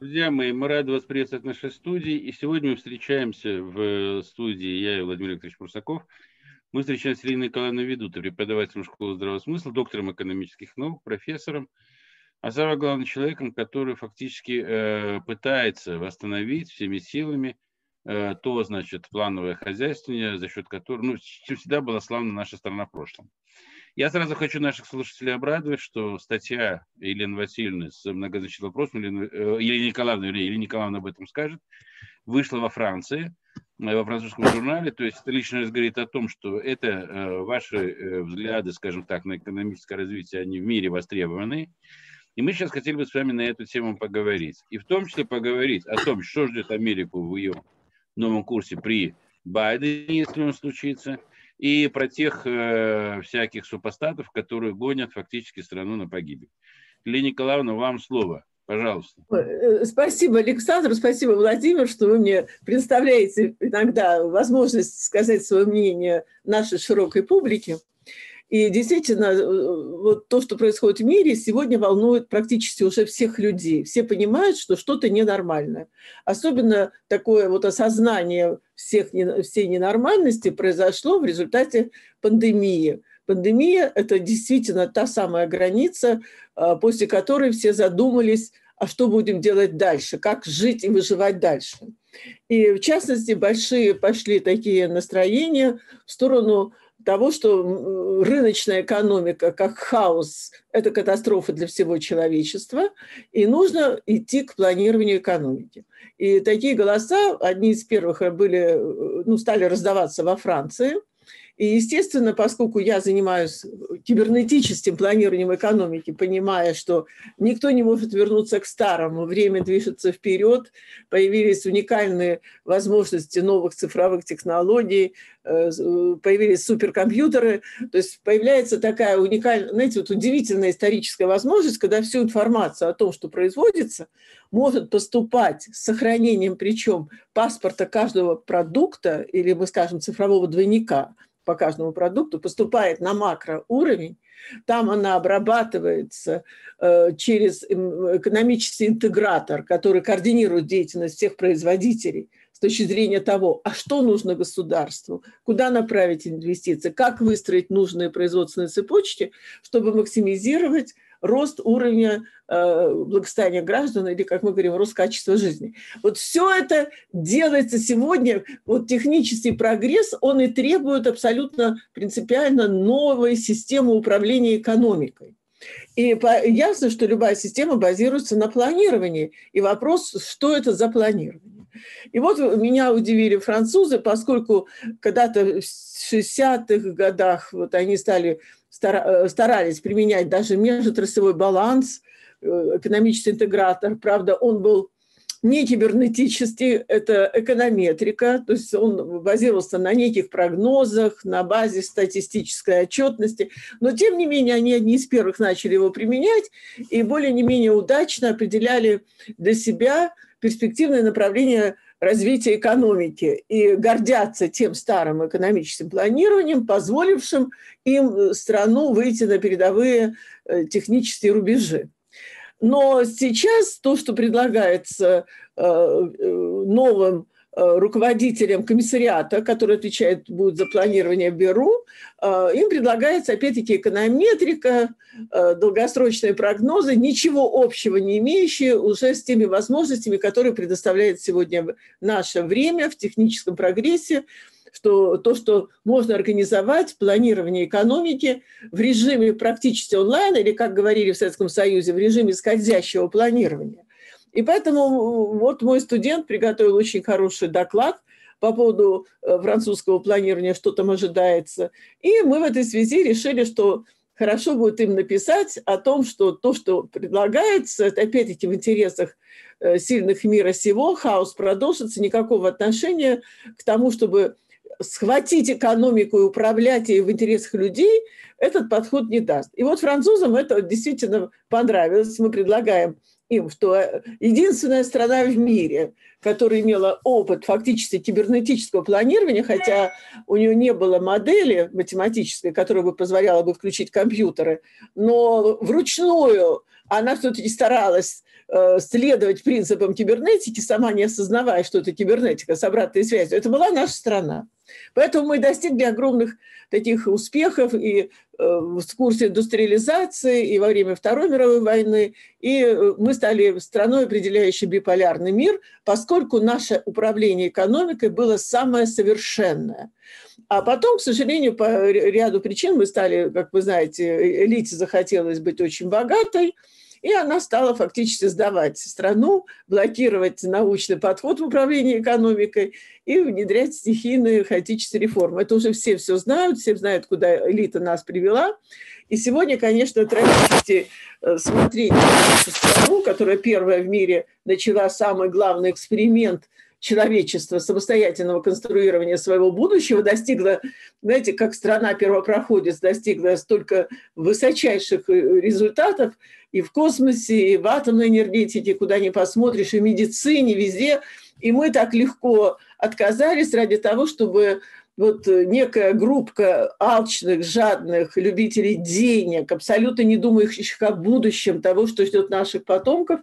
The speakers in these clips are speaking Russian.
Друзья мои, мы рады вас приветствовать в нашей студии. И сегодня мы встречаемся в студии, я и Владимир Викторович Прусаков. Мы встречаемся с Ириной Николаевной Ведутой, преподавателем школы здравого смысла, доктором экономических наук, профессором, а самое главное, человеком, который фактически э, пытается восстановить всеми силами э, то, значит, плановое хозяйствование, за счет которого, ну, всегда была славна наша страна в прошлом. Я сразу хочу наших слушателей обрадовать, что статья Елены Васильевны с многозначительным вопросом, Елены, э, Елены Николаевны, Елены Николаевна об этом скажет, вышла во Франции, э, во французском журнале. То есть это лично говорит о том, что это э, ваши взгляды, скажем так, на экономическое развитие, они в мире востребованы. И мы сейчас хотели бы с вами на эту тему поговорить. И в том числе поговорить о том, что ждет Америку в ее новом курсе при Байдене, если он случится – и про тех э, всяких супостатов, которые гонят фактически страну на погибель. Лилия Николаевна, вам слово. Пожалуйста. Э, спасибо, Александр, спасибо, Владимир, что вы мне представляете иногда возможность сказать свое мнение нашей широкой публике. И действительно, э, вот то, что происходит в мире, сегодня волнует практически уже всех людей. Все понимают, что что-то ненормальное. Особенно такое вот осознание всех, всей ненормальности произошло в результате пандемии. Пандемия – это действительно та самая граница, э, после которой все задумались, а что будем делать дальше, как жить и выживать дальше. И в частности, большие пошли такие настроения в сторону того, что рыночная экономика как хаос – это катастрофа для всего человечества, и нужно идти к планированию экономики. И такие голоса, одни из первых были, ну, стали раздаваться во Франции – и, естественно, поскольку я занимаюсь кибернетическим планированием экономики, понимая, что никто не может вернуться к старому, время движется вперед, появились уникальные возможности новых цифровых технологий, э, появились суперкомпьютеры, то есть появляется такая уникальная, знаете, вот удивительная историческая возможность, когда всю информацию о том, что производится, может поступать с сохранением, причем паспорта каждого продукта или, мы скажем, цифрового двойника – по каждому продукту поступает на макроуровень, там она обрабатывается э, через экономический интегратор, который координирует деятельность всех производителей с точки зрения того, а что нужно государству, куда направить инвестиции, как выстроить нужные производственные цепочки, чтобы максимизировать рост уровня э, благосостояния граждан или, как мы говорим, рост качества жизни. Вот все это делается сегодня, вот технический прогресс, он и требует абсолютно принципиально новой системы управления экономикой. И ясно, что любая система базируется на планировании. И вопрос, что это за планирование. И вот меня удивили французы, поскольку когда-то в 60-х годах вот они стали Э, старались применять даже межотраслевой баланс, э, экономический интегратор. Правда, он был не кибернетический, это эконометрика, то есть он базировался на неких прогнозах, на базе статистической отчетности, но тем не менее они одни из первых начали его применять и более не менее удачно определяли для себя перспективное направление развития экономики и гордятся тем старым экономическим планированием, позволившим им э, страну выйти на передовые э, технические рубежи. Но сейчас то, что предлагается э, новым Э, руководителям комиссариата, который отвечает будет за планирование Беру, э, им предлагается, опять-таки, эконометрика, э, долгосрочные прогнозы, ничего общего не имеющие уже с теми возможностями, которые предоставляет сегодня наше время в техническом прогрессе, что то, что можно организовать, планирование экономики в режиме практически онлайн, или, как говорили в Советском Союзе, в режиме скользящего планирования – и поэтому вот мой студент приготовил очень хороший доклад по поводу э, французского планирования, что там ожидается. И мы в этой связи решили, что хорошо будет им написать о том, что то, что предлагается, это опять-таки в интересах э, сильных мира сего, хаос продолжится, никакого отношения к тому, чтобы схватить экономику и управлять ей в интересах людей, этот подход не даст. И вот французам это действительно понравилось. Мы предлагаем что э, единственная страна в мире, которая имела опыт фактически кибернетического планирования, хотя у нее не было модели математической, которая бы позволяла бы включить компьютеры, но вручную она все-таки старалась э, следовать принципам кибернетики, сама не осознавая, что это кибернетика с обратной связью. Это была наша страна. Поэтому мы достигли огромных таких успехов и э, в курсе индустриализации, и во время Второй мировой войны. И э, мы стали страной, определяющей биполярный мир, поскольку наше управление экономикой было самое совершенное. А потом, к сожалению, по ряду причин мы стали, как вы знаете, элите захотелось быть очень богатой, и она стала фактически сдавать страну, блокировать научный подход в управлении экономикой и внедрять стихийные хаотические реформы. Это уже все все знают, все знают, куда элита нас привела. И сегодня, конечно, трагически э, смотреть на нашу страну, которая первая в мире начала самый главный эксперимент человечества самостоятельного конструирования своего будущего достигла, знаете, как страна первопроходец достигла столько высочайших э, результатов и в космосе, и в атомной энергетике, куда ни посмотришь, и в медицине, везде. И мы так легко отказались ради того, чтобы вот э, некая группа алчных, жадных любителей денег, абсолютно не думающих о будущем того, что ждет наших потомков,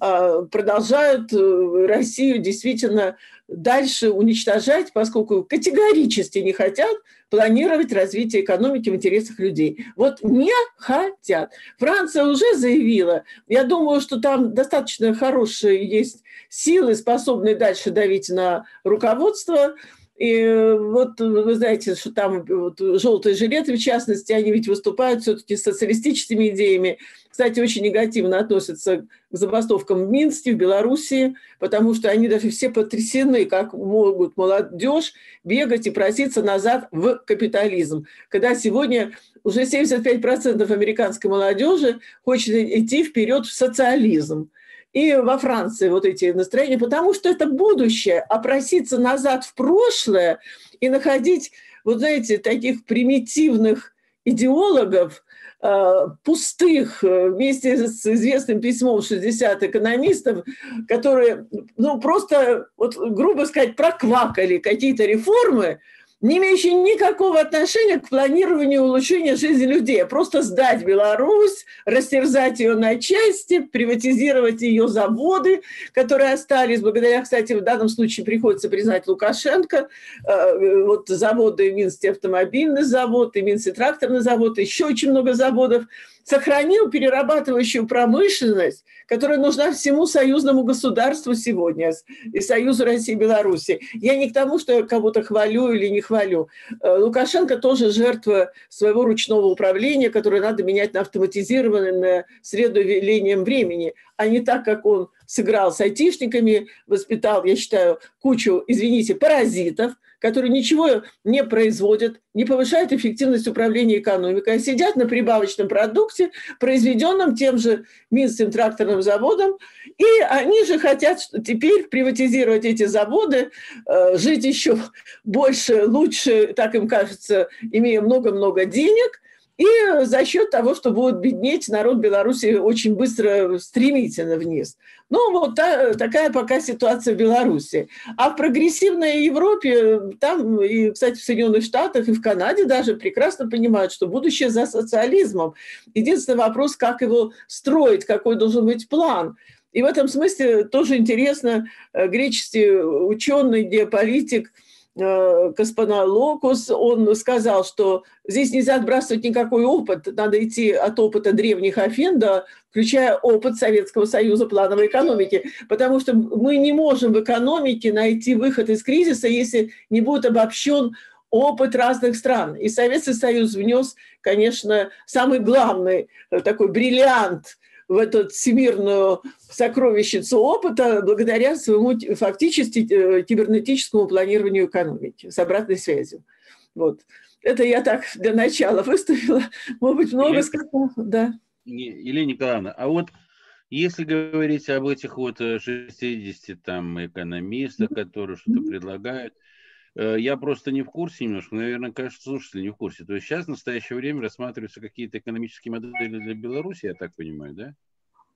а, продолжают э, Россию действительно дальше уничтожать, поскольку категорически не хотят планировать развитие экономики в интересах людей. Вот не хотят. Франция уже заявила, я думаю, что там достаточно хорошие есть силы, способные дальше давить на руководство, и вот вы знаете, что там вот, желтые жилеты, в частности, они ведь выступают все-таки социалистическими идеями. Кстати, очень негативно относятся к забастовкам в Минске, в Белоруссии, потому что они даже все потрясены, как могут молодежь бегать и проситься назад в капитализм. Когда сегодня уже 75% американской молодежи хочет идти вперед в социализм и во Франции вот эти настроения, потому что это будущее, а проситься назад в прошлое и находить, вот знаете, таких примитивных идеологов, э, пустых, э, вместе с известным письмом 60 экономистов, которые, ну, просто, вот, грубо сказать, проквакали какие-то реформы, не имеющие никакого отношения к планированию улучшения жизни людей, а просто сдать Беларусь, растерзать ее на части, приватизировать ее заводы, которые остались, благодаря, кстати, в данном случае приходится признать Лукашенко, э, вот заводы, Минский автомобильный завод, и Минский тракторный завод, еще очень много заводов, сохранил перерабатывающую промышленность, которая нужна всему союзному государству сегодня, и Союзу России и Беларуси. Я не к тому, что я кого-то хвалю или не хвалю. Э, Лукашенко тоже жертва своего ручного управления, которое надо менять на автоматизированное с велением времени, а не так, как он сыграл с айтишниками, воспитал, я считаю, кучу, извините, паразитов – которые ничего не производят, не повышают эффективность управления экономикой, а сидят на прибавочном продукте, произведенном тем же Минским тракторным заводом, и они же хотят теперь приватизировать эти заводы, э, жить еще больше, лучше, так им кажется, имея много-много денег – и за счет того, что будет беднеть, народ Беларуси очень быстро, стремительно вниз. Ну, вот та, такая пока ситуация в Беларуси. А в прогрессивной Европе, там, и, кстати, в Соединенных Штатах, и в Канаде даже прекрасно понимают, что будущее за социализмом. Единственный вопрос, как его строить, какой должен быть план. И в этом смысле тоже интересно, э, греческий ученый, геополитик – Э, Каспаналокус, он сказал, что здесь нельзя отбрасывать никакой опыт, надо идти от опыта древних Афин до включая опыт Советского Союза плановой экономики, потому что мы не можем в экономике найти выход из кризиса, если не будет обобщен опыт разных стран. И Советский Союз внес, конечно, самый главный э, такой бриллиант в эту всемирную сокровищницу опыта благодаря своему фактически э, кибернетическому планированию экономики с обратной связью. Вот. Это я так для начала выставила. Может быть, много Елена, сказала. Да. Елена Николаевна, а вот если говорить об этих вот 60 э, там экономистах, которые что-то предлагают, я просто не в курсе немножко, наверное, кажется, слушатели не в курсе. То есть сейчас в настоящее время рассматриваются какие-то экономические модели для Беларуси, я так понимаю, да?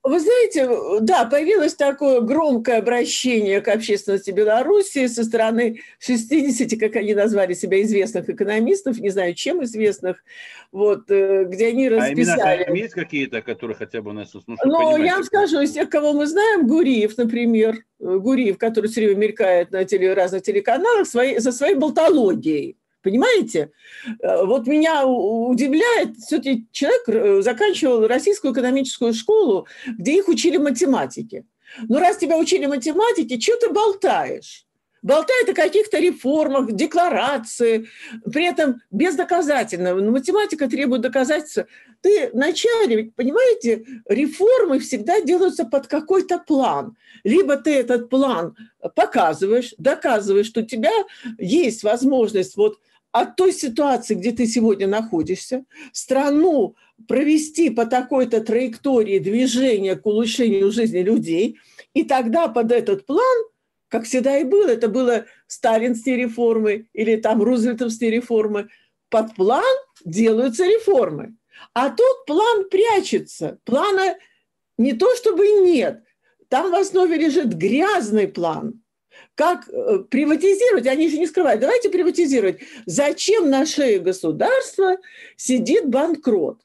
Вы знаете, да, появилось такое громкое обращение к общественности Беларуси со стороны 60, как они назвали себя, известных экономистов, не знаю, чем известных, вот, э, где они расписали... А имена есть какие-то, которые хотя бы нас слушают? Ну, я вам скажу, из тех, кого мы знаем, Гуриев, например, Гуриев, который все время мелькает на теле, разных телеканалах своей, за своей болтологией. Понимаете? Э, вот меня удивляет, все-таки человек э, заканчивал российскую экономическую школу, где их учили математике. Но раз тебя учили математике, что ты болтаешь? болтает о каких-то реформах, декларации, при этом бездоказательно. Но математика требует доказательства. Ты вначале, понимаете, реформы всегда делаются под какой-то план. Либо ты этот план показываешь, доказываешь, что у тебя есть возможность вот от той ситуации, где ты сегодня находишься, страну провести по такой-то траектории движения к улучшению жизни людей, и тогда под этот план, как всегда и было, это было сталинские реформы или там рузвельтовские реформы, под план делаются реформы. А тут план прячется. Плана не то чтобы нет, там в основе лежит грязный план – как э, приватизировать, они же не скрывают, давайте приватизировать. Зачем на шее государства сидит банкрот?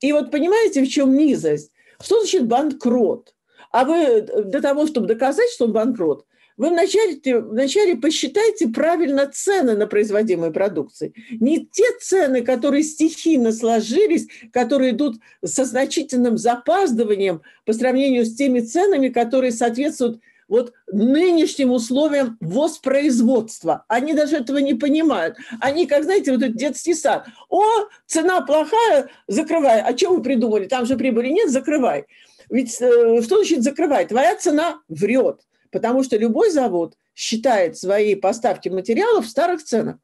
И вот понимаете, в чем низость? Что значит банкрот? А вы э, для того, чтобы доказать, что он банкрот, вы вначале, вначале посчитайте правильно цены на производимые продукции. Не те цены, которые стихийно сложились, которые идут со значительным запаздыванием по сравнению с теми ценами, которые соответствуют вот нынешним условиям воспроизводства. Они даже этого не понимают. Они, как знаете, вот этот детский сад. О, цена плохая, закрывай. А что вы придумали? Там же прибыли нет, закрывай. Ведь э, что значит закрывай? Твоя цена врет. Потому что любой завод считает свои поставки материалов в старых ценах.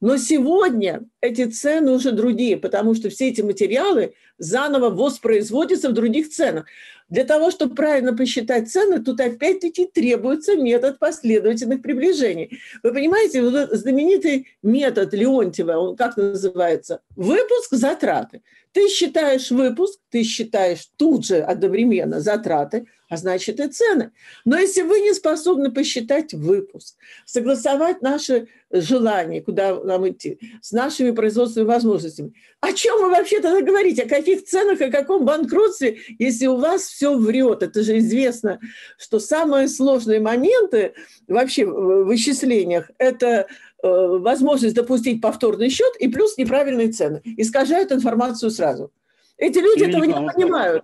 Но сегодня эти цены уже другие, потому что все эти материалы заново воспроизводятся в других ценах. Для того, чтобы правильно посчитать цены, тут опять-таки требуется метод последовательных приближений. Вы понимаете, вот знаменитый метод Леонтьева, он как называется? Выпуск затраты. Ты считаешь выпуск, ты считаешь тут же одновременно затраты, а значит и цены. Но если вы не способны посчитать выпуск, согласовать наши желания, куда нам идти, с нашими производственными возможностями, о чем вы вообще тогда говорите? О каких ценах, о каком банкротстве, если у вас все врет? Это же известно, что самые сложные моменты вообще в вычислениях – это э, возможность допустить повторный счет и плюс неправильные цены. Искажают информацию сразу. Эти люди этого не понимают.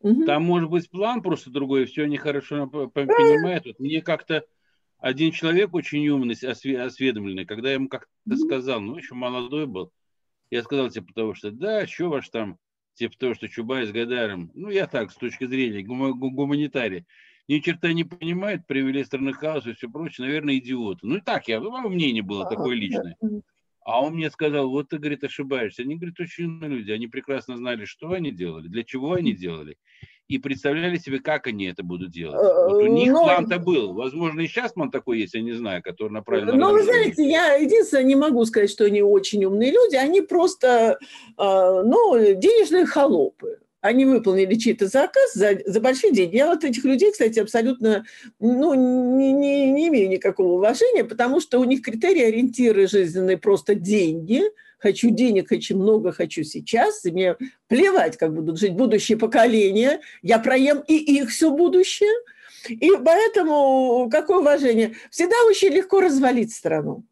Угу. Там может быть план просто другой, все они хорошо понимают. Вот мне как-то один человек очень умный, осведомленный, когда я ему как-то сказал, ну, еще молодой был, я сказал, типа того, что да, что ваш там, типа того, что Чубай с Гадаром, ну, я так, с точки зрения гум- гуманитария, ни черта не понимает, привели страны хаос и все прочее, наверное, идиоты. Ну, и так, я, мое мнение было такое личное. А он мне сказал, вот ты, говорит, ошибаешься. Они, говорит, очень умные люди. Они прекрасно знали, что они делали, для чего они делали. И представляли себе, как они это будут делать. Вот у них Но... план-то был. Возможно, и сейчас план такой есть, я не знаю, который направлен на... Ну, вы знаете, я единственное не могу сказать, что они очень умные люди. Они просто, а, ну, денежные холопы они выполнили чей-то заказ за, за большие деньги. Я вот этих людей, кстати, абсолютно ну, не, не, не имею никакого уважения, потому что у них критерии ориентиры жизненные просто деньги. Хочу денег, хочу много, хочу сейчас. И мне плевать, как будут жить будущие поколения. Я проем и их все будущее. И поэтому какое уважение? Всегда очень легко развалить страну.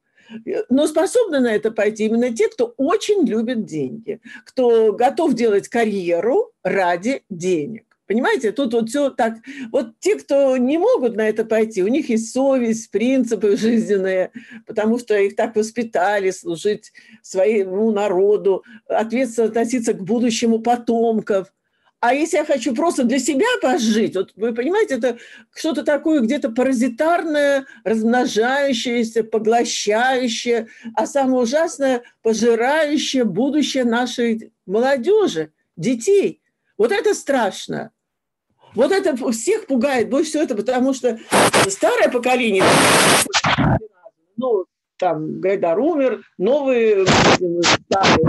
Но способны на это пойти именно те, кто очень любит деньги, кто готов делать карьеру ради денег. Понимаете, тут вот все так. Вот те, кто не могут на это пойти, у них есть совесть, принципы жизненные, потому что их так воспитали служить своему народу, ответственно относиться к будущему потомков. А если я хочу просто для себя пожить, вот вы понимаете, это что-то такое где-то паразитарное, размножающееся, поглощающее, а самое ужасное – пожирающее будущее нашей молодежи, детей. Вот это страшно. Вот это всех пугает больше всего это, потому что старое поколение, ну, там Гайдар умер, новые, старые,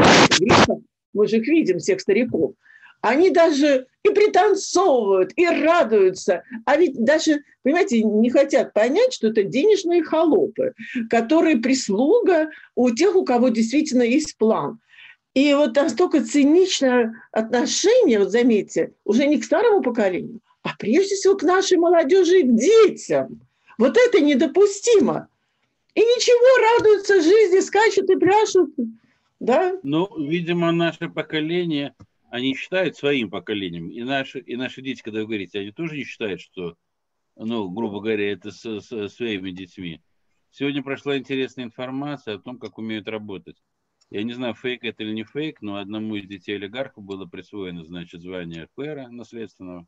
мы же их видим, всех стариков – Они даже и пританцовывают, и радуются. А ведь даже, понимаете, не хотят понять, что это денежные холопы, которые прислуга у тех, у кого действительно есть план. И вот настолько циничное отношение, вот заметьте, уже не к старому поколению, а прежде всего к нашей молодежи и к детям. Вот это недопустимо. И ничего, радуются жизни, скачут и пляшут. Да? Ну, видимо, наше поколение, они считают своим поколением. И наши, и наши дети, когда вы говорите, они тоже не считают, что, ну, грубо говоря, это с, с своими детьми. Сегодня прошла интересная информация о том, как умеют работать. Я не знаю, фейк это или не фейк, но одному из детей олигархов было присвоено, значит, звание пэра наследственного.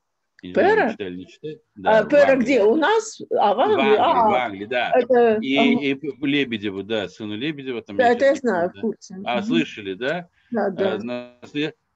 Пэра? Читали, не читали? Да, а Пэра где? У нас? А в Англии? В Англии, а, в Англии да. Это... И, а... и Лебедеву, да, сыну Лебедева. Там да, это я знаю, в курсе. А, слышали, да? Да, да. А, на,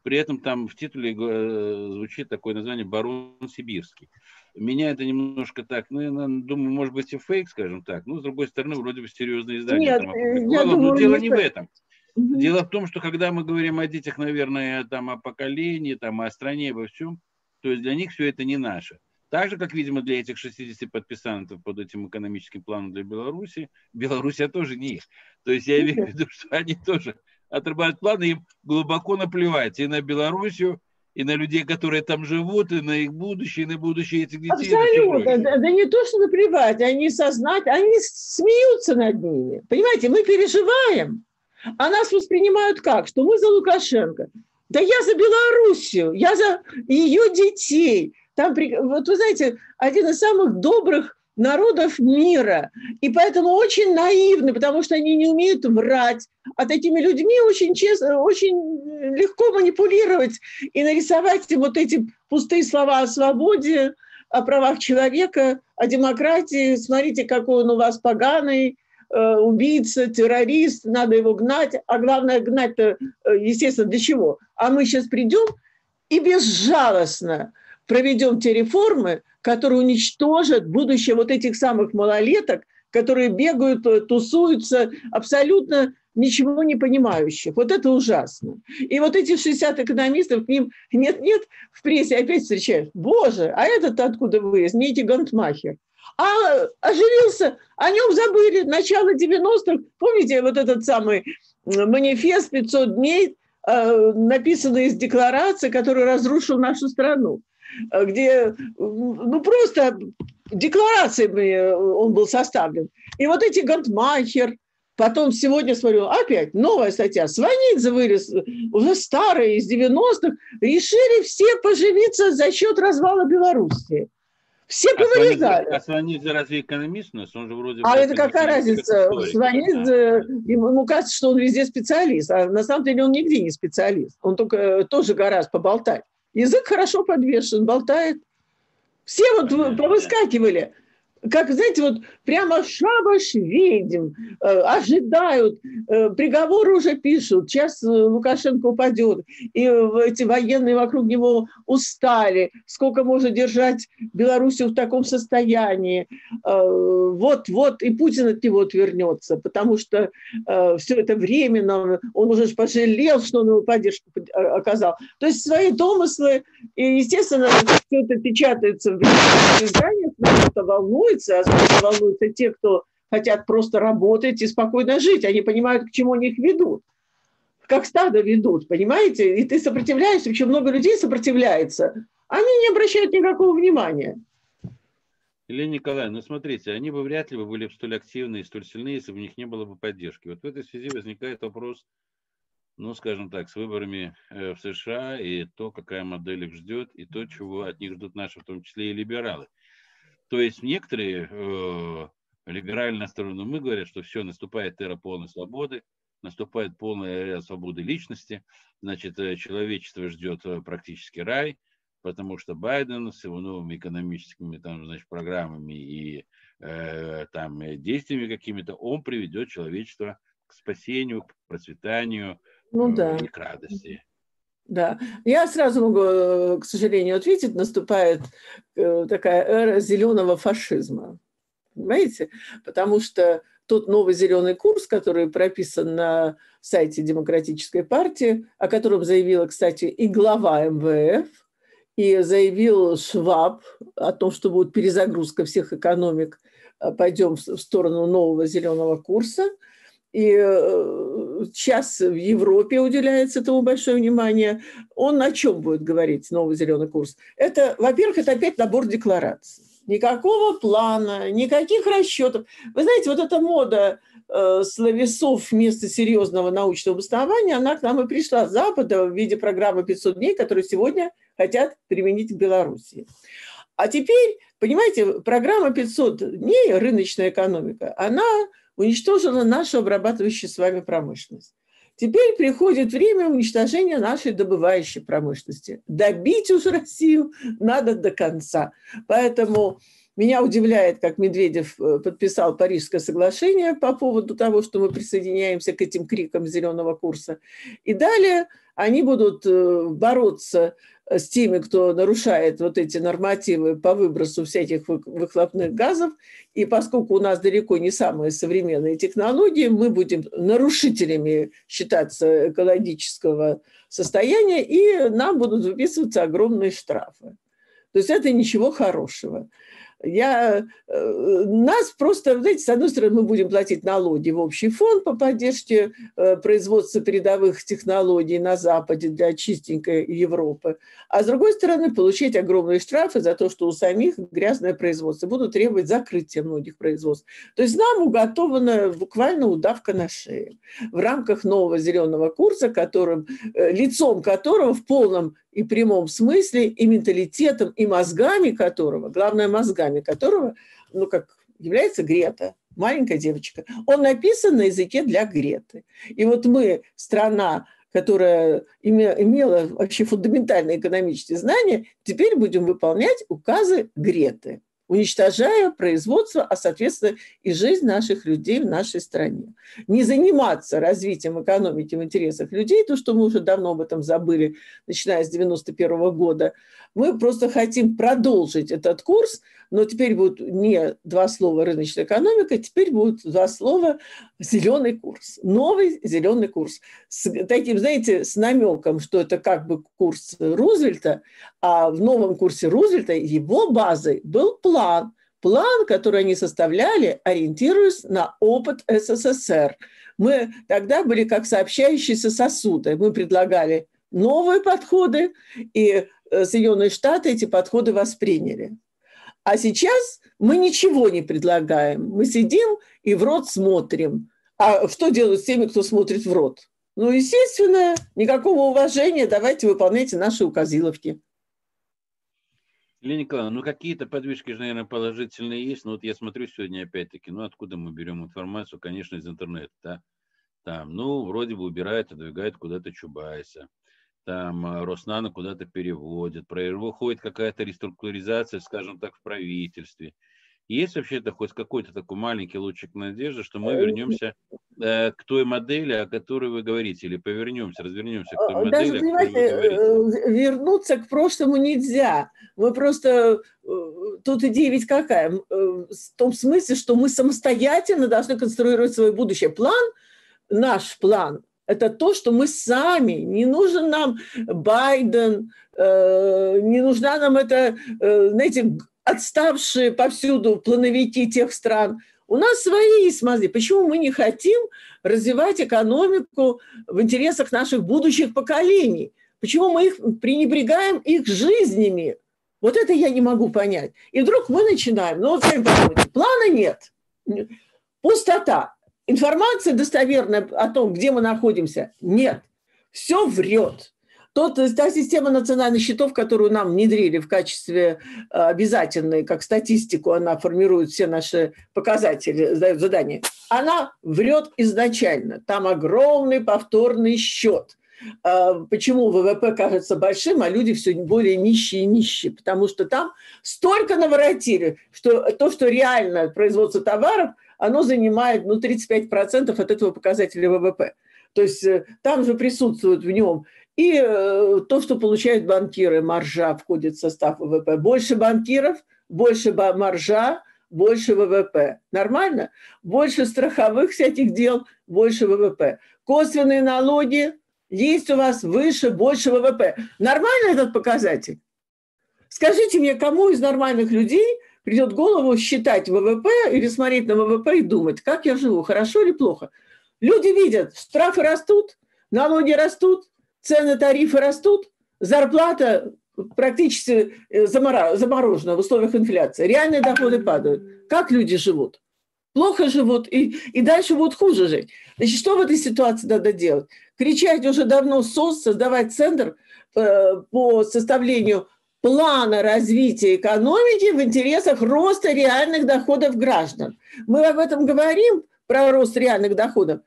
при этом там в титуле э, звучит такое название «Барон Сибирский». Меня это немножко так, ну, я думаю, может быть и фейк, скажем так. Ну, с другой стороны, вроде бы серьезное издание. Нет, там э, я думаю, но дело не в этом. Угу. Дело в том, что когда мы говорим о детях, наверное, там, о поколении, там, о стране, обо всем, то есть для них все это не наше. Так же, как, видимо, для этих 60 подписантов под этим экономическим планом для Беларуси, Белоруссия тоже не их. То есть я имею в виду, что они тоже отрабатывают планы, им глубоко наплевать и на Белоруссию, и на людей, которые там живут, и на их будущее, и на будущее этих детей. Абсолютно. Да, да не то, что наплевать, они сознать, они смеются над ними. Понимаете, мы переживаем, а нас воспринимают как? Что мы за Лукашенко. Да я за Белоруссию, я за ее детей. Там, вот вы знаете, один из самых добрых народов мира. И поэтому очень наивны, потому что они не умеют врать. А такими людьми очень, честно, очень легко манипулировать и нарисовать им вот эти пустые слова о свободе, о правах человека, о демократии. Смотрите, какой он у вас поганый, э, убийца, террорист, надо его гнать. А главное, гнать-то, э, естественно, для чего? А мы сейчас придем и безжалостно проведем те реформы, которые уничтожат будущее вот этих самых малолеток, которые бегают, э, тусуются, абсолютно ничего не понимающих. Вот это ужасно. И вот эти 60 экономистов, к ним нет-нет, в прессе опять встречают. Боже, а этот откуда вылез? Не эти Гантмахер. А оживился, о нем забыли. Начало 90-х, помните вот этот самый манифест 500 дней, э, написанный из декларации, который разрушил нашу страну. Э, где ну просто декларациями он был составлен. И вот эти Гантмахер, потом сегодня смотрю, опять новая статья, Сванидзе вылез, уже старые, из 90-х, решили все поживиться за счет развала Белоруссии. Все а повырезали. А Сванидзе разве экономист у нас? Он же вроде... А это какая разница? Сванидзе, ему кажется, что он везде специалист, а на самом деле он нигде не специалист. Он только э, тоже гораздо поболтать. Язык хорошо подвешен, болтает. Все вот повыскакивали как, знаете, вот прямо шабаш ведьм, э, ожидают, э, приговоры уже пишут, сейчас э, Лукашенко упадет, и эти военные вокруг него устали, сколько можно держать Белоруссию в таком состоянии, вот-вот, и Путин от него отвернется, потому что все это временно, он уже пожалел, что он его поддержку оказал. То есть свои домыслы, и, естественно, все это печатается в изданиях, это волнует, волнуется, а волнуются те, кто хотят просто работать и спокойно жить. Они понимают, к чему они их ведут. Как стадо ведут, понимаете? И ты сопротивляешься, очень много людей сопротивляется. Они не обращают никакого внимания. Елена Николаевна, ну смотрите, они бы вряд ли бы были столь активны и столь сильны, если бы у них не было бы поддержки. Вот в этой связи возникает вопрос, ну, скажем так, с выборами э, в США и то, какая модель их ждет, и то, чего от них ждут наши, в том числе и либералы. То есть некоторые э, либерально настроенные мы говорят, что все, наступает эра полной свободы, наступает полная эра свободы личности, значит, э, человечество ждет э, практически рай, потому что Байден с его новыми экономическими там, значит, программами и э, там, действиями какими-то, он приведет человечество к спасению, к процветанию ну, э, да. и к радости. Да, я сразу могу, э, к сожалению, ответить, наступает э, такая эра зеленого фашизма. Понимаете? Потому что тот новый зеленый курс, который прописан на сайте Демократической партии, о котором заявила, кстати, и глава МВФ, и заявил Шваб о том, что будет перезагрузка всех экономик, э, пойдем в сторону нового зеленого курса. И э, сейчас в Европе уделяется этому большое внимание. Он о чем будет говорить новый зеленый курс? Это, во-первых, это опять набор деклараций никакого плана, никаких расчетов. Вы знаете, вот эта мода э, словесов вместо серьезного научного обоснования, она к нам и пришла с Запада в виде программы 500 дней, которую сегодня хотят применить в Беларуси. А теперь, понимаете, программа 500 дней, рыночная экономика, она уничтожила нашу обрабатывающую с вами промышленность. Теперь приходит время уничтожения нашей добывающей промышленности. Добить уже Россию надо до конца. Поэтому меня удивляет, как Медведев э, подписал Парижское соглашение по поводу того, что мы присоединяемся к этим крикам зеленого курса. И далее они будут э, бороться с теми, кто нарушает вот эти нормативы по выбросу всяких выхлопных газов. И поскольку у нас далеко не самые современные технологии, мы будем нарушителями считаться экологического состояния, и нам будут выписываться огромные штрафы. То есть это ничего хорошего я, э, нас просто, знаете, с одной стороны, мы будем платить налоги в общий фонд по поддержке э, производства передовых технологий на Западе для чистенькой Европы, а с другой стороны, получить огромные штрафы за то, что у самих грязное производство, будут требовать закрытия многих производств. То есть нам уготована буквально удавка на шее в рамках нового зеленого курса, которым, э, лицом которого в полном и прямом смысле, и менталитетом, и мозгами которого, главное, мозгами которого, ну, как является Грета, маленькая девочка. Он написан на языке для Греты. И вот мы, страна, которая имела вообще фундаментальные экономические знания, теперь будем выполнять указы Греты уничтожая производство, а, соответственно, и жизнь наших людей в нашей стране. Не заниматься развитием экономики в интересах людей, то, что мы уже давно об этом забыли, начиная с 91 года, мы просто хотим продолжить этот курс, но теперь будут не два слова рыночная экономика, теперь будут два слова зеленый курс, новый зеленый курс. С таким, знаете, с намеком, что это как бы курс Рузвельта, а в новом курсе Рузвельта его базой был план, план, который они составляли, ориентируясь на опыт СССР. Мы тогда были как сообщающиеся сосуды. Мы предлагали новые подходы, и э, Соединенные Штаты эти подходы восприняли. А сейчас мы ничего не предлагаем. Мы сидим и в рот смотрим. А что делают с теми, кто смотрит в рот? Ну, естественно, никакого уважения. Давайте выполняйте наши указиловки. Елена Николаевна, ну какие-то подвижки же, наверное, положительные есть. Но вот я смотрю сегодня опять-таки, ну откуда мы берем информацию? Конечно, из интернета, да? Там, ну, вроде бы убирает, отодвигает куда-то Чубайса там э, Роснано куда-то переводит, выходит какая-то реструктуризация, скажем так, в правительстве. Есть вообще-то хоть какой-то такой маленький лучик надежды, что мы э, вернемся э, к той модели, о которой вы говорите, или повернемся, развернемся к той а, Даже, модели, понимаете, э, вернуться к прошлому нельзя. Мы просто... Тут идея ведь какая? В том смысле, что мы самостоятельно должны конструировать свое будущее. План, наш план, это то, что мы сами. Не нужен нам Байден, э, не нужна нам это, э, знаете, отставшие повсюду плановики тех стран. У нас свои мозги. Почему мы не хотим развивать экономику в интересах наших будущих поколений? Почему мы их пренебрегаем их жизнями? Вот это я не могу понять. И вдруг мы начинаем, ну вот плана нет, пустота. Информация достоверная о том, где мы находимся, нет. Все врет. Тот, та система национальных счетов, которую нам внедрили в качестве э, обязательной, как статистику, она формирует все наши показатели, задает задания, она врет изначально. Там огромный повторный счет. Э, почему ВВП кажется большим, а люди все более нищие и нищие? Потому что там столько наворотили, что то, что реально производство товаров – оно занимает ну, 35% от этого показателя ВВП. То есть э, там же присутствует в нем и э, то, что получают банкиры, маржа входит в состав ВВП. Больше банкиров, больше маржа, больше ВВП. Нормально? Больше страховых всяких дел, больше ВВП. Косвенные налоги есть у вас выше, больше ВВП. Нормально этот показатель? Скажите мне, кому из нормальных людей придет в голову считать ВВП или смотреть на ВВП и думать, как я живу, хорошо или плохо? Люди видят, штрафы растут, налоги растут, цены, тарифы растут, зарплата практически э, заморожена в условиях инфляции, реальные доходы падают. Как люди живут? Плохо живут и, и дальше будут хуже жить. Значит, что в этой ситуации надо делать? Кричать уже давно СОС, создавать центр э, по составлению плана развития экономики в интересах роста реальных доходов граждан. Мы об этом говорим, про рост реальных доходов,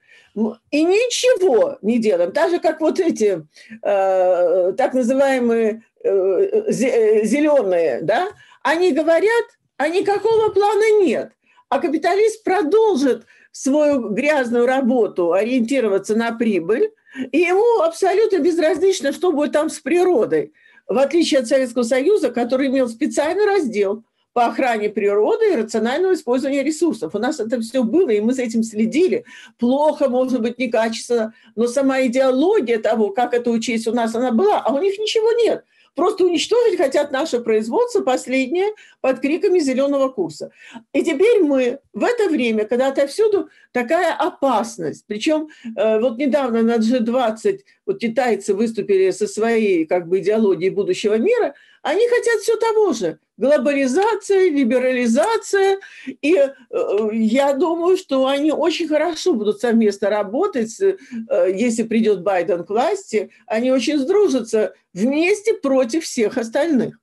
и ничего не делаем. Так же, как вот эти э, так называемые э, э зеленые, да, они говорят, а никакого плана нет. А капиталист продолжит свою грязную работу ориентироваться на прибыль, и ему абсолютно безразлично, что будет там с природой. В отличие от Советского Союза, который имел специальный раздел по охране природы и рационального использования ресурсов. У нас это все было, и мы за этим следили. Плохо, может быть, некачественно, но сама идеология того, как это учесть у нас, она была, а у них ничего нет – Просто уничтожить хотят наше производство последнее под криками зеленого курса. И теперь мы в это время, когда отовсюду такая опасность, причем э, вот недавно на G20 вот китайцы выступили со своей как бы идеологией будущего мира, они хотят все того же. Глобализация, либерализация. И э, я думаю, что они очень хорошо будут совместно работать, э, если придет Байден к власти. Они очень сдружатся вместе против всех остальных.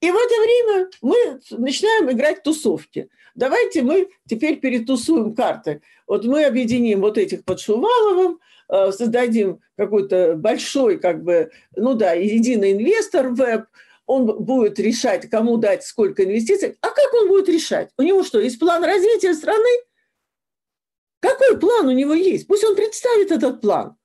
И в это время мы начинаем играть тусовки. Давайте мы теперь перетусуем карты. Вот мы объединим вот этих под Шуваловым, э, создадим какой-то большой, как бы, ну да, единый инвестор веб, он будет решать, кому дать сколько инвестиций. А как он будет решать? У него что, есть план развития страны? Какой план у него есть? Пусть он представит этот план.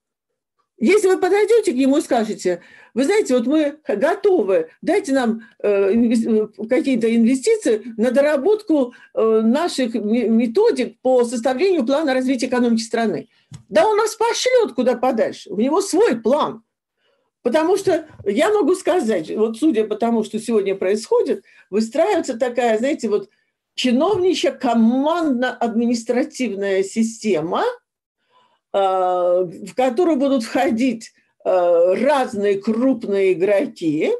Если вы подойдете к нему и скажете, вы знаете, вот мы готовы, дайте нам э, какие-то инвестиции на доработку э, наших методик по составлению плана развития экономики страны. Да он нас пошлет куда подальше. У него свой план – Потому что я могу сказать, вот судя по тому, что сегодня происходит, выстраивается такая, знаете, вот чиновничья командно-административная система, а, в которую будут входить а, разные крупные игроки.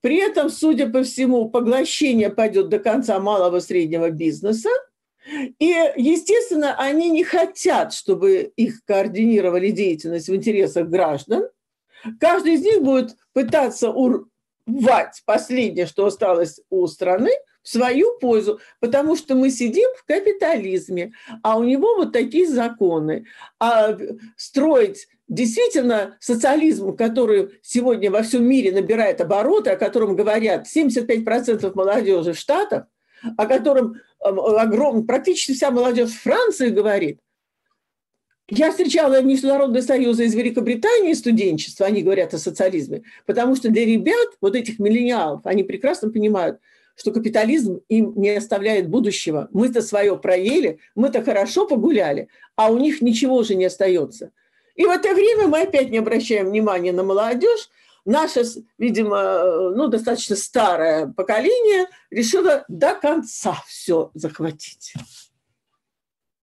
При этом, судя по всему, поглощение пойдет до конца малого среднего бизнеса. И, естественно, они не хотят, чтобы их координировали деятельность в интересах граждан. Каждый из них будет пытаться урвать последнее, что осталось у страны, в свою пользу, потому что мы сидим в капитализме, а у него вот такие законы. А строить действительно социализм, который сегодня во всем мире набирает обороты, о котором говорят 75% молодежи в Штатах, о котором огром, практически вся молодежь Франции говорит, я встречала Международный союз из Великобритании студенчество, они говорят о социализме, потому что для ребят, вот этих миллениалов, они прекрасно понимают, что капитализм им не оставляет будущего. Мы-то свое проели, мы-то хорошо погуляли, а у них ничего же не остается. И в это время мы опять не обращаем внимания на молодежь. Наше, видимо, ну, достаточно старое поколение решило до конца все захватить.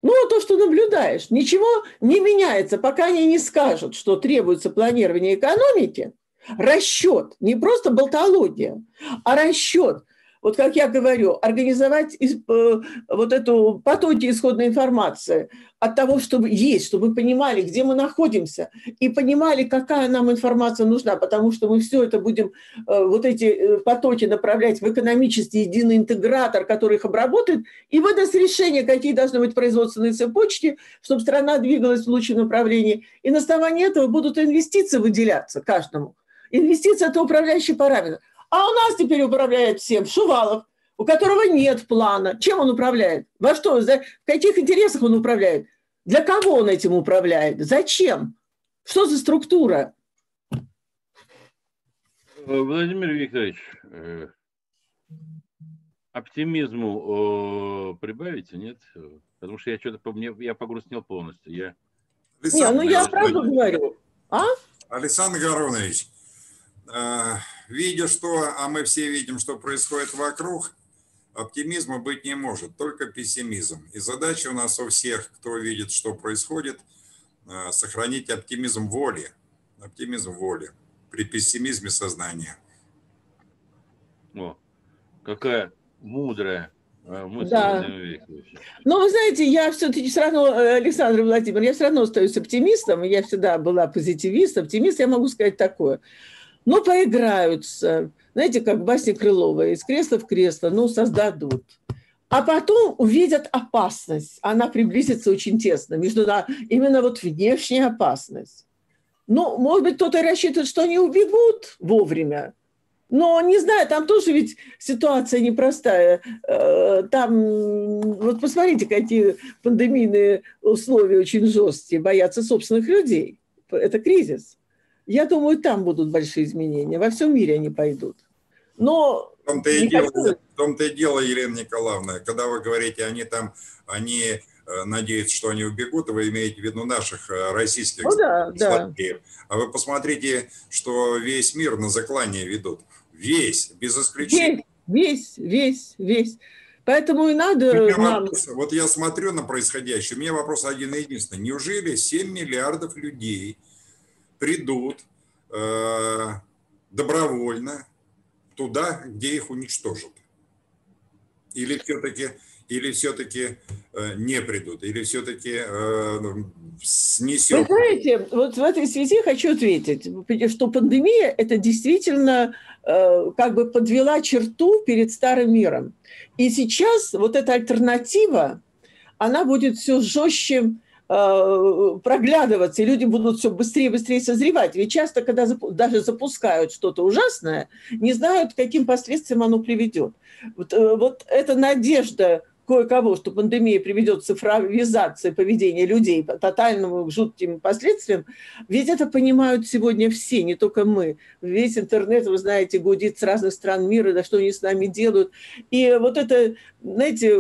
Ну, то, что наблюдаешь, ничего не меняется, пока они не скажут, что требуется планирование экономики, расчет, не просто болтология, а расчет, вот как я говорю, организовать э, вот эту потоки исходной информации от того, чтобы есть, чтобы мы понимали, где мы находимся, и понимали, какая нам информация нужна, потому что мы все это будем, э, вот эти э, потоки направлять в экономический единый интегратор, который их обработает, и выдаст решение, какие должны быть производственные цепочки, чтобы страна двигалась в лучшем направлении. И на основании этого будут инвестиции выделяться каждому. Инвестиция – это управляющий параметр. А у нас теперь управляет всем Шувалов, у которого нет плана. Чем он управляет? Во что? За, в каких интересах он управляет? Для кого он этим управляет? Зачем? Что за структура? Владимир Викторович, э, оптимизму э, прибавите, нет? Потому что я что-то мне я погрустнел полностью. Я... Не, ну я правду говорю. А? Александр Гаронович, э, видя что, а мы все видим, что происходит вокруг, оптимизма быть не может, только пессимизм. И задача у нас у всех, кто видит, что происходит, э, сохранить оптимизм воли. Оптимизм воли при пессимизме сознания. О, какая мудрая э, мысль. Да. Но вы знаете, я все-таки все равно, э, Александр Владимирович, я все равно остаюсь оптимистом, я всегда была позитивист, оптимист, я могу сказать такое. Ну, поиграются, знаете, как басня Крылова, из кресла в кресло, ну, создадут. А потом увидят опасность, она приблизится очень тесно, между именно вот внешняя опасность. Ну, может быть, кто-то рассчитывает, что они убегут вовремя, но не знаю, там тоже ведь ситуация непростая. Э, там, вот посмотрите, какие пандемийные условия очень жесткие, боятся собственных людей. Это кризис. Я думаю, там будут большие изменения. Во всем мире они пойдут. Но в том-то и, дело, в том-то и дело, Елена Николаевна, когда вы говорите, они там, они э, надеются, что они убегут, вы имеете в виду наших э, российских ну, да, да. А вы посмотрите, что весь мир на заклание ведут. Весь, без исключения. Весь, весь, весь, весь. Поэтому и надо нам... Вопрос, вот я смотрю на происходящее, у меня вопрос один единственный. Неужели 7 миллиардов людей придут э, добровольно туда, где их уничтожат? Или все-таки или все-таки э, не придут, или все-таки э, снесет? Вы знаете, вот в этой связи хочу ответить, что пандемия – это действительно э, как бы подвела черту перед старым миром. И сейчас вот эта альтернатива, она будет все жестче проглядываться, и люди будут все быстрее и быстрее созревать. Ведь часто, когда даже запускают что-то ужасное, не знают, к каким последствиям оно приведет. Вот, вот эта надежда кое-кого, что пандемия приведет к цифровизации поведения людей, по тотальному жутким последствиям, ведь это понимают сегодня все, не только мы. Весь интернет, вы знаете, гудит с разных стран мира, да что они с нами делают. И вот это, знаете,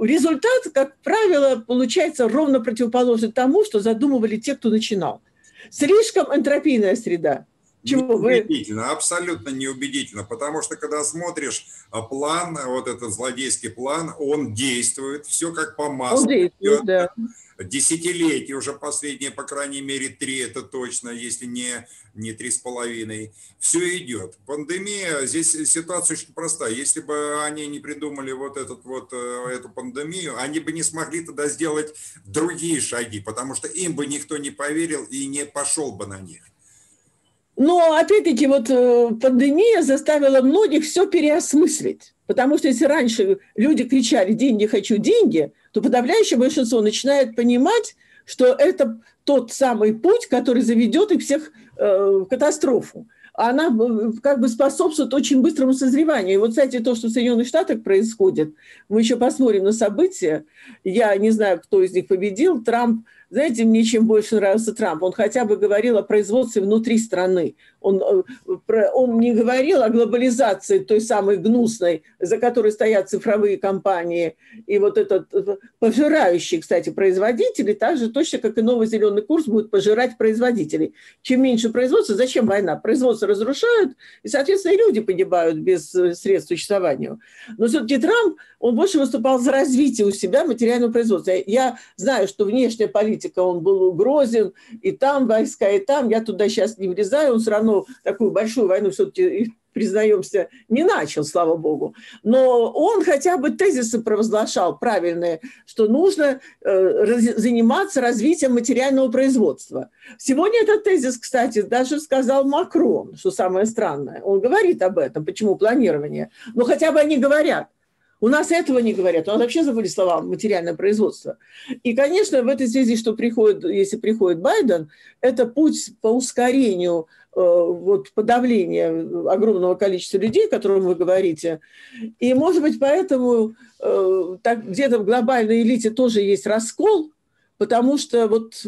результат, как правило, получается ровно противоположный тому, что задумывали те, кто начинал. Слишком энтропийная среда – чего неубедительно, вы? абсолютно неубедительно, потому что когда смотришь а, план, вот этот злодейский план, он действует, все как по маслу. Он действует, да. Десятилетия уже последние, по крайней мере, три, это точно, если не, не три с половиной. Все идет. Пандемия, здесь ситуация очень простая. Если бы они не придумали вот, этот, вот э, эту пандемию, они бы не смогли тогда сделать другие шаги, потому что им бы никто не поверил и не пошел бы на них. Но, опять-таки, вот э, пандемия заставила многих все переосмыслить. Потому что если раньше люди кричали «деньги, хочу деньги», то подавляющее большинство начинает понимать, что это тот самый путь, который заведет их всех э, в катастрофу. Она э, как бы способствует очень быстрому созреванию. И вот, кстати, то, что в Соединенных Штатах происходит, мы еще посмотрим на события. Я не знаю, кто из них победил. Трамп знаете, мне чем больше нравился Трамп, он хотя бы говорил о производстве внутри страны. Он, э, он не говорил о глобализации той самой гнусной, за которой стоят цифровые компании. И вот этот э, пожирающий, кстати, производители, так же точно, как и новый зеленый курс, будет пожирать производителей. Чем меньше производства, зачем война? Производство разрушают, и, соответственно, и люди погибают без э, средств существования. Но все-таки Трамп, он больше выступал за развитие у себя материального производства. Я знаю, что внешняя политика, он был угрозен, и там войска, и там. Я туда сейчас не влезаю, он все равно ну, такую большую войну все-таки признаемся, не начал, слава богу. Но он хотя бы тезисы провозглашал правильные, что нужно э, заниматься развитием материального производства. Сегодня этот тезис, кстати, даже сказал Макрон, что самое странное. Он говорит об этом, почему планирование. Но хотя бы они говорят. У нас этого не говорят. У нас вообще забыли слова материальное производство. И, конечно, в этой связи, что приходит, если приходит Байден, это путь по ускорению Э, вот, подавления огромного количества людей, о котором вы говорите. И, может быть, поэтому э, так, где-то в глобальной элите тоже есть раскол, потому что вот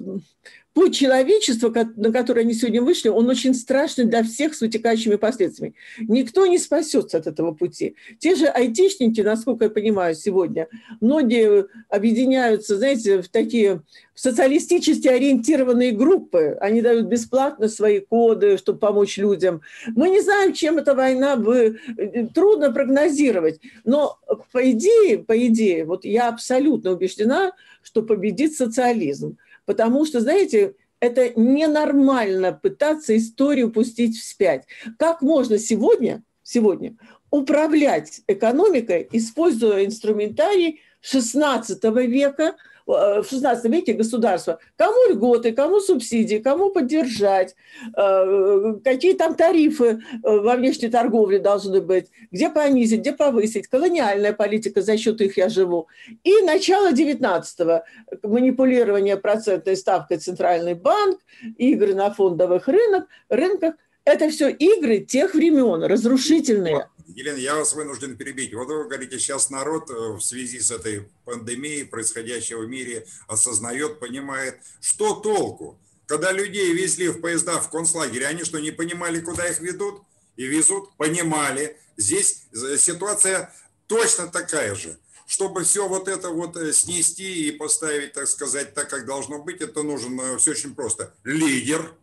путь человечества, на который они сегодня вышли, он очень страшный для всех с вытекающими последствиями. Никто не спасется от этого пути. Те же айтишники, насколько я понимаю сегодня, многие объединяются, знаете, в такие социалистически ориентированные группы. Они дают бесплатно свои коды, чтобы помочь людям. Мы не знаем, чем эта война бы... Э, трудно прогнозировать. Но по идее, по идее, вот я абсолютно убеждена, что победит социализм. Потому что, знаете, это ненормально пытаться историю пустить вспять. Как можно сегодня, сегодня управлять экономикой, используя инструментарий XVI века – в 16 веке государство, кому льготы, кому субсидии, кому поддержать, э, какие там тарифы э, во внешней торговле должны быть, где понизить, где повысить, колониальная политика, за счет их я живу. И начало 19-го, манипулирование процентной ставкой Центральный банк, игры на фондовых рынок, рынках, это все игры тех времен, разрушительные. Елена, я вас вынужден перебить. Вот вы говорите, сейчас народ э, в связи с этой пандемией, происходящей в мире, осознает, понимает, что толку? Когда людей везли в поезда в концлагере, они что, не понимали, куда их ведут? И везут? Понимали. Здесь э, ситуация точно такая же. Чтобы все вот это вот э, снести и поставить, так сказать, так, как должно быть, это нужен все очень просто. Лидер,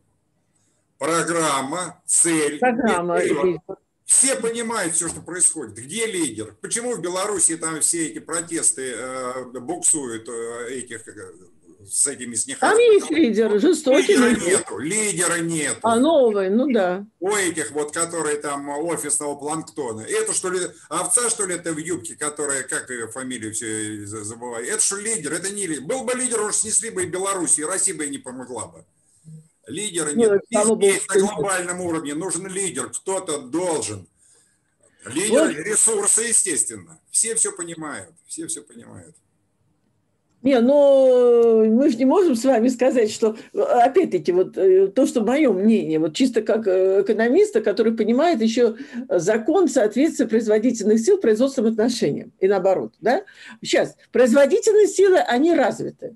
программа, цель. Программа. Все понимают все, что происходит. Где лидер? Почему в Беларуси там все эти протесты э, буксуют э, этих э, с этими снехами? Там есть лидер, жестокий. Лидера лидер. нету, лидера нету. А новый, ну да. У этих вот, которые там офисного планктона. Это что ли, овца что ли это в юбке, которая, как ее фамилию все забываю. Это что лидер, это не лидер. Был бы лидер, уж снесли бы и Беларусь, и Россия бы и не помогла бы. Лидера нет. Ну, Здесь на глобальном уровне нужен лидер, кто-то должен. Лидер, вот. ресурсы, естественно. Все все понимают, все все понимают. Не, но мы же не можем с вами сказать, что, опять-таки, вот э, то, что мое мнение, вот чисто как э, экономиста, который понимает еще закон соответствия производительных сил производственным отношениям и наоборот, да? Сейчас, производительные силы, они развиты.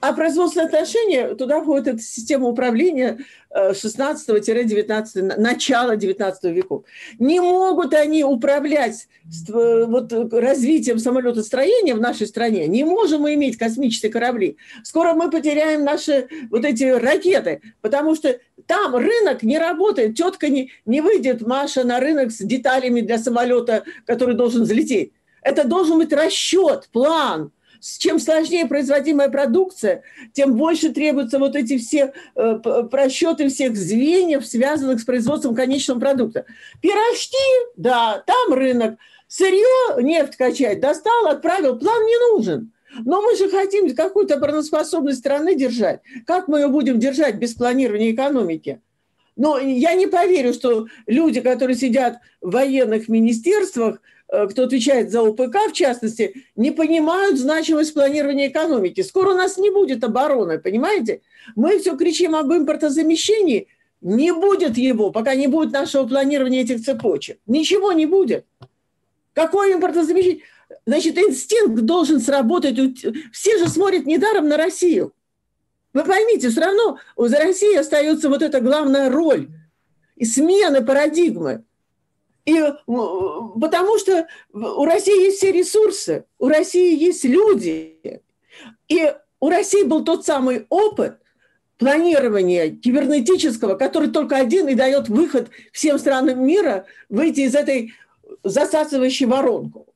А производственные отношения, туда входит эта система управления 16-19, э, начала 19 веков. Не могут они управлять вот, развитием самолетостроения в нашей стране. Не можем мы иметь космические корабли. Скоро мы потеряем наши вот эти ракеты, потому что там рынок не работает. Тетка не, не выйдет, Маша, на рынок с деталями для самолета, который должен взлететь. Это должен быть расчет, план – чем сложнее производимая продукция, тем больше требуются вот эти все э, просчеты всех звеньев, связанных с производством конечного продукта. Пирожки, да, там рынок. Сырье, нефть качать, достал, отправил, план не нужен. Но мы же хотим какую-то обороноспособность страны держать. Как мы ее будем держать без планирования экономики? Но я не поверю, что люди, которые сидят в военных министерствах, кто отвечает за ОПК, в частности, не понимают значимость планирования экономики. Скоро у нас не будет обороны, понимаете? Мы все кричим об импортозамещении, не будет его, пока не будет нашего планирования этих цепочек. Ничего не будет. Какое импортозамещение? Значит, инстинкт должен сработать. Все же смотрят недаром на Россию. Вы поймите, все равно за Россией остается вот эта главная роль и смены парадигмы. И потому что у России есть все ресурсы, у России есть люди. И у России был тот самый опыт планирования кибернетического, который только один и дает выход всем странам мира выйти из этой засасывающей воронку.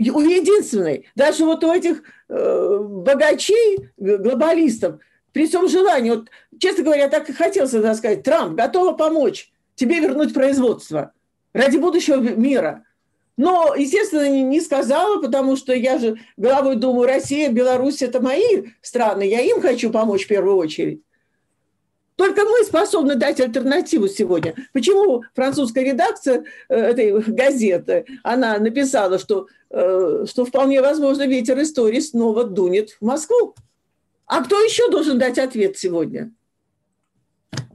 У единственной, даже вот у этих э, богачей, глобалистов, при всем желании, вот, честно говоря, так и хотел сказать, Трамп готова помочь тебе вернуть производство – ради будущего мира. Но, естественно, не сказала, потому что я же головой думаю, Россия, Беларусь – это мои страны, я им хочу помочь в первую очередь. Только мы способны дать альтернативу сегодня. Почему французская редакция э, этой газеты, она написала, что, э, что вполне возможно ветер истории снова дунет в Москву? А кто еще должен дать ответ сегодня?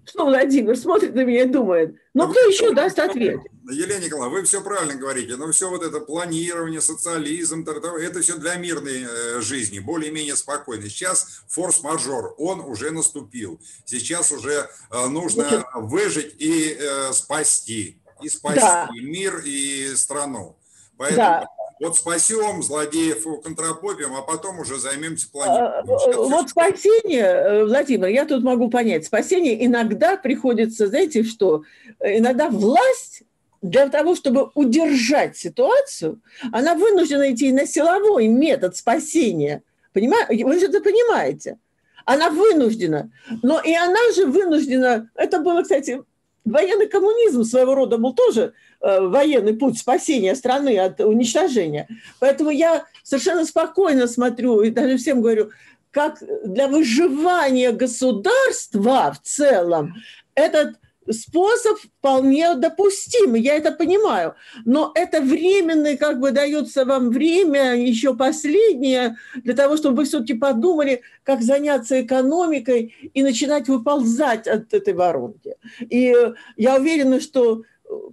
Что Владимир смотрит на меня и думает, ну, кто еще даст ответ? Елена Николаевна, вы все правильно говорите, но все вот это планирование, социализм, это все для мирной э, жизни, более-менее спокойно. Сейчас форс-мажор, он уже наступил. Сейчас уже э, нужно выжить и э, спасти. И спасти да. мир, и страну. Поэтому да. Вот спасем злодеев контрапопием, а потом уже займемся планированием. А, вот спасение, э, Владимир, я тут могу понять, спасение иногда приходится, знаете что, иногда власть для того, чтобы удержать ситуацию, она вынуждена идти на силовой метод спасения. Понимаете? Вы же это понимаете. Она вынуждена. Но и она же вынуждена, это было, кстати, военный коммунизм своего рода был тоже э, военный путь спасения страны от уничтожения. Поэтому я совершенно спокойно смотрю и даже всем говорю, как для выживания государства в целом этот способ вполне допустимый, я это понимаю, но это временное, как бы дается вам время, еще последнее, для того, чтобы вы все-таки подумали, как заняться экономикой и начинать выползать от этой воронки. И я уверена, что,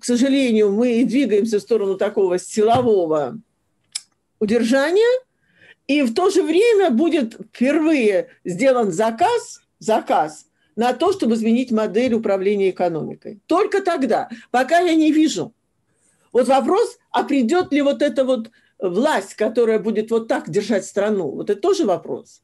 к сожалению, мы двигаемся в сторону такого силового удержания, и в то же время будет впервые сделан заказ, заказ – на то, чтобы изменить модель управления экономикой. Только тогда, пока я не вижу. Вот вопрос, а придет ли вот эта вот власть, которая будет вот так держать страну? Вот это тоже вопрос.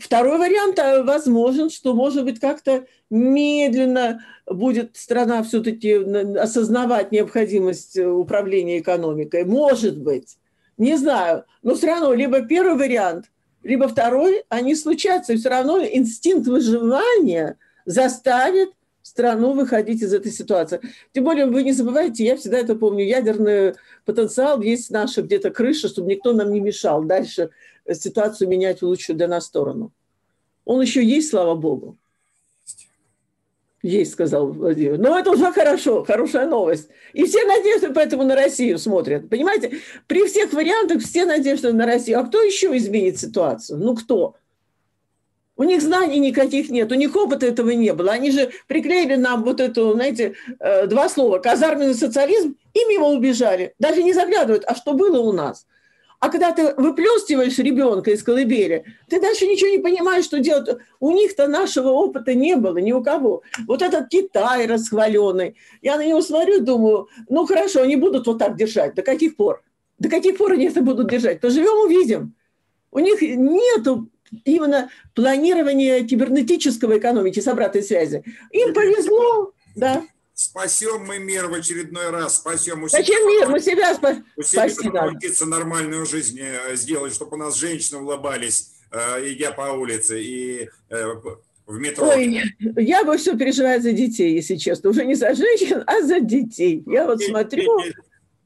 Второй вариант а, возможен, что, может быть, как-то медленно будет страна все-таки осознавать необходимость управления экономикой. Может быть. Не знаю. Но все равно либо первый вариант – либо второй, они случатся, и все равно инстинкт выживания заставит страну выходить из этой ситуации. Тем более, вы не забывайте, я всегда это помню, ядерный потенциал, есть наша где-то крыша, чтобы никто нам не мешал дальше ситуацию менять в лучшую для нас сторону. Он еще есть, слава богу. Есть, сказал Владимир. Но это уже хорошо, хорошая новость. И все надежды поэтому на Россию смотрят. Понимаете, при всех вариантах все надежды на Россию. А кто еще изменит ситуацию? Ну кто? У них знаний никаких нет, у них опыта этого не было. Они же приклеили нам вот это, знаете, э, два слова «казарменный социализм» и мимо убежали. Даже не заглядывают, а что было у нас – а когда ты выплескиваешь ребенка из колыбели, ты дальше ничего не понимаешь, что делать. У них-то нашего опыта не было, ни у кого. Вот этот Китай расхваленный. Я на него смотрю и думаю, ну хорошо, они будут вот так держать. До каких пор? До каких пор они это будут держать? Поживем, увидим. У них нет именно планирования кибернетического экономики с обратной связи. Им повезло, да. Спасем мы мир в очередной раз, спасем. У Зачем мир? Мы себя спасем. У себя научиться нормальную жизнь э, сделать, чтобы у нас женщины улыбались, э, идя по улице и э, в метро. Ой, я бы все переживаю за детей, если честно. Уже не за женщин, а за детей. Я вот дети, смотрю... Дети,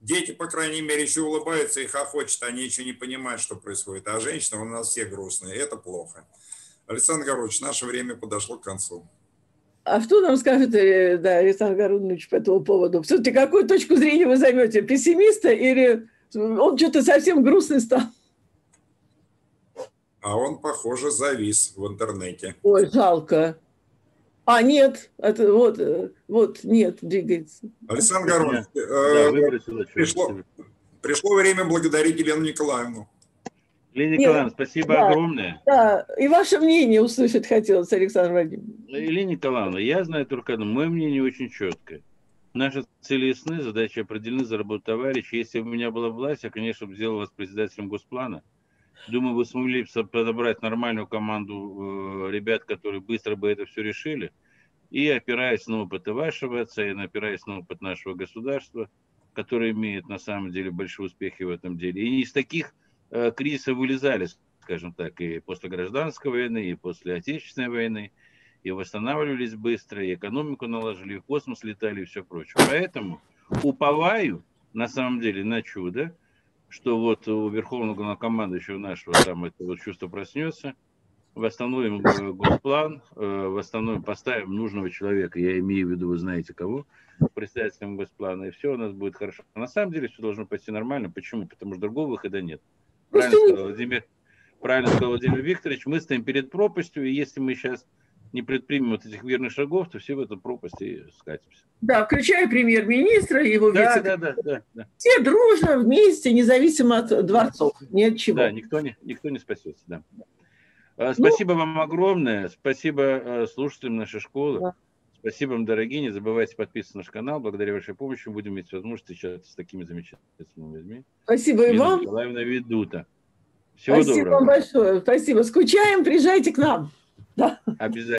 дети, по крайней мере, еще улыбаются и хохочут, они еще не понимают, что происходит. А женщины у нас все грустные, это плохо. Александр Горович, наше время подошло к концу. А что нам скажет э, да, Александр Гарунович по этому поводу? Все-таки какую точку зрения вы займете? Пессимиста или он что-то совсем грустный стал? А он, похоже, завис в интернете. Ой, жалко. А, нет, это вот, э, вот, нет, двигается. Александр Гарунович, э, пришло, пришло время благодарить Елену Николаевну. Лилия Николаевна, спасибо да, огромное. Да, и ваше мнение услышать хотелось, Александр Владимирович. Лилия Николаевна, я знаю только одно, мое мнение очень четкое. Наши цели ясны, задачи определены за работу товарища. Если бы у меня была власть, я, конечно, бы сделал вас председателем Госплана. Думаю, вы смогли подобрать нормальную команду э, ребят, которые быстро бы это все решили. И опираясь на опыт вашего отца, и опираясь на опыт нашего государства, которое имеет на самом деле большие успехи в этом деле. И из таких Э, кризиса вылезали, скажем так, и после гражданской войны, и после Отечественной войны, и восстанавливались быстро, и экономику наложили, и в космос летали, и все прочее. Поэтому уповаю, на самом деле, на чудо, что вот у Верховного Главнокомандующего нашего там это вот чувство проснется, восстановим госплан, э, восстановим, поставим нужного человека, я имею в виду, вы знаете кого, председателем госплана, и все у нас будет хорошо. На самом деле все должно пойти нормально. Почему? Потому что другого выхода нет. Правильно сказал Владимир, правильно сказал Владимир Викторович, мы стоим перед пропастью, и если мы сейчас не предпримем вот этих верных шагов, то все в эту пропасть и скатимся. Да, включая премьер-министра и его да, да, да, да, да. Все дружно вместе, независимо от дворцов, ни от чего. Да, никто не, никто не спасется, да. А, ну, спасибо вам огромное, спасибо э, слушателям нашей школы. Да. Спасибо вам, дорогие. Не забывайте подписываться на наш канал. Благодаря вашей помощи будем иметь возможность встречаться с такими замечательными людьми. Спасибо и вам. Николаевна Ведута. Всего Спасибо доброго. вам большое. Спасибо. Скучаем, приезжайте к нам. Да. Обязательно.